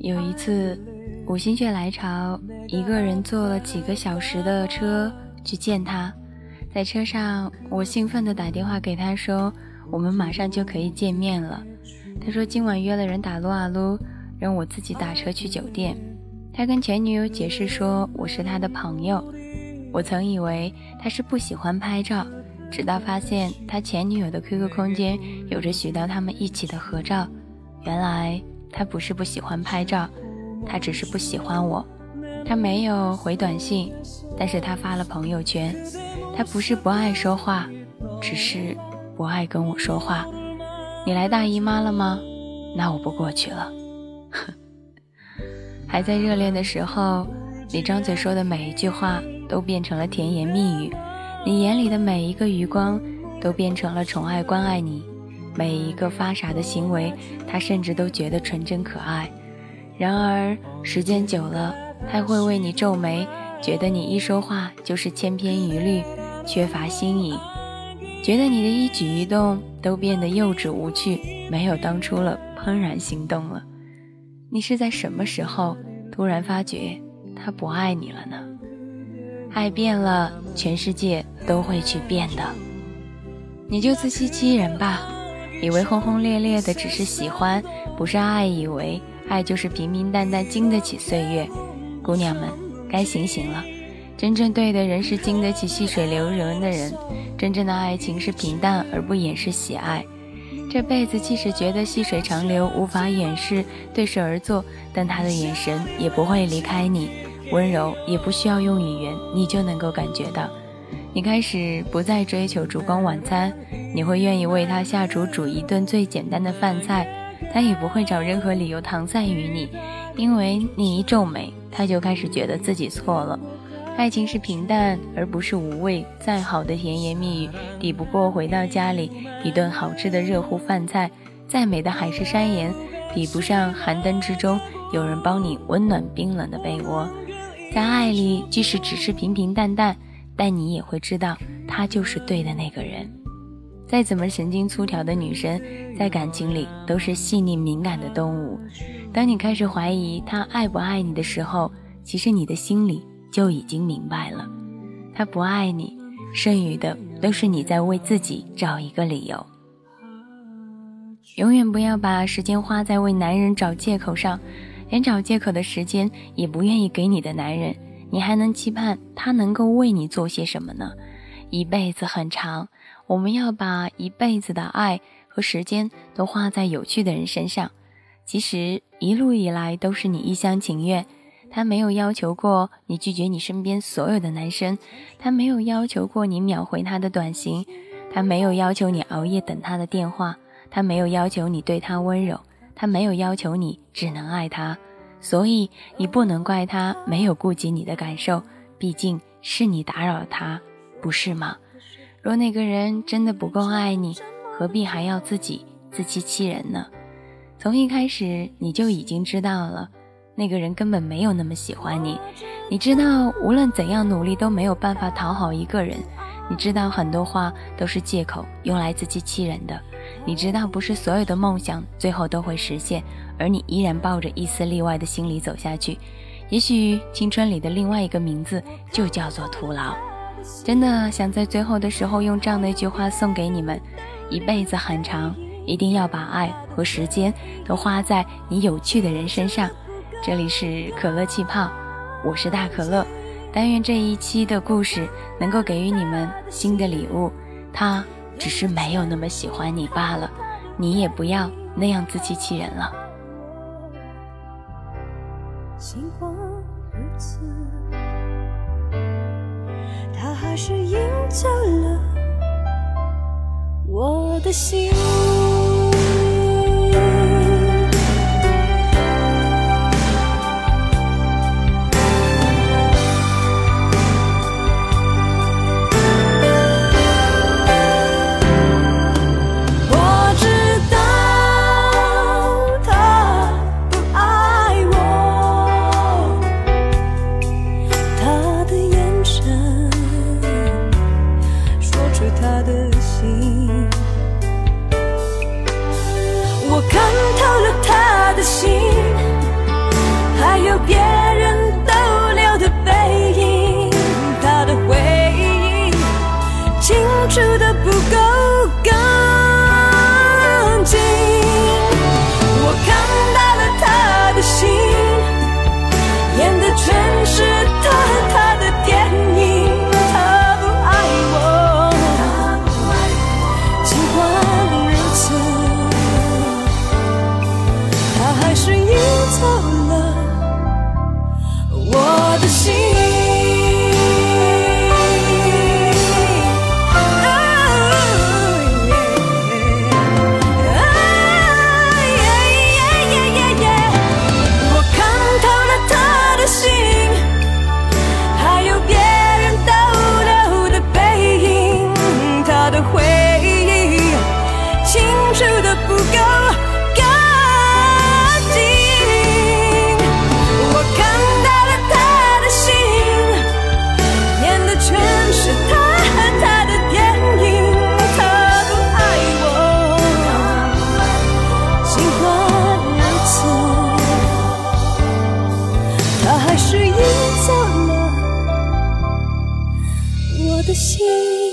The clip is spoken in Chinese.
有一次，我心血来潮，一个人坐了几个小时的车去见他。在车上，我兴奋地打电话给他说：“我们马上就可以见面了。”他说：“今晚约了人打撸啊撸，让我自己打车去酒店。”他跟前女友解释说：“我是他的朋友。”我曾以为他是不喜欢拍照，直到发现他前女友的 QQ 空间有着许多他们一起的合照。原来他不是不喜欢拍照，他只是不喜欢我。他没有回短信，但是他发了朋友圈。他不是不爱说话，只是不爱跟我说话。你来大姨妈了吗？那我不过去了。还在热恋的时候，你张嘴说的每一句话。都变成了甜言蜜语，你眼里的每一个余光都变成了宠爱关爱你，每一个发傻的行为，他甚至都觉得纯真可爱。然而时间久了，他会为你皱眉，觉得你一说话就是千篇一律，缺乏新颖，觉得你的一举一动都变得幼稚无趣，没有当初了怦然心动了。你是在什么时候突然发觉他不爱你了呢？爱变了，全世界都会去变的。你就自欺欺人吧，以为轰轰烈烈的只是喜欢，不是爱；以为爱就是平平淡淡，经得起岁月。姑娘们，该醒醒了。真正对的人是经得起细水流人的人。真正的爱情是平淡而不掩饰喜爱。这辈子即使觉得细水长流无法掩饰对视而坐，但他的眼神也不会离开你。温柔也不需要用语言，你就能够感觉到。你开始不再追求烛光晚餐，你会愿意为他下厨煮一顿最简单的饭菜，他也不会找任何理由搪塞于你，因为你一皱眉，他就开始觉得自己错了。爱情是平淡而不是无味，再好的甜言蜜语抵不过回到家里一顿好吃的热乎饭菜，再美的海誓山言比不上寒灯之中有人帮你温暖冰冷的被窝。在爱里，即使只是平平淡淡，但你也会知道他就是对的那个人。再怎么神经粗条的女生，在感情里都是细腻敏感的动物。当你开始怀疑他爱不爱你的时候，其实你的心里就已经明白了，他不爱你，剩余的都是你在为自己找一个理由。永远不要把时间花在为男人找借口上。连找借口的时间也不愿意给你的男人，你还能期盼他能够为你做些什么呢？一辈子很长，我们要把一辈子的爱和时间都花在有趣的人身上。其实一路以来都是你一厢情愿，他没有要求过你拒绝你身边所有的男生，他没有要求过你秒回他的短信，他没有要求你熬夜等他的电话，他没有要求你对他温柔。他没有要求你只能爱他，所以你不能怪他没有顾及你的感受，毕竟是你打扰他，不是吗？若那个人真的不够爱你，何必还要自己自欺欺人呢？从一开始你就已经知道了，那个人根本没有那么喜欢你。你知道无论怎样努力都没有办法讨好一个人，你知道很多话都是借口，用来自欺欺人的。你知道，不是所有的梦想最后都会实现，而你依然抱着一丝例外的心理走下去。也许青春里的另外一个名字就叫做徒劳。真的想在最后的时候用这样的一句话送给你们：一辈子很长，一定要把爱和时间都花在你有趣的人身上。这里是可乐气泡，我是大可乐。但愿这一期的故事能够给予你们新的礼物。他。只是没有那么喜欢你罢了，你也不要那样自欺欺人了。他还是赢走了我的心。的心。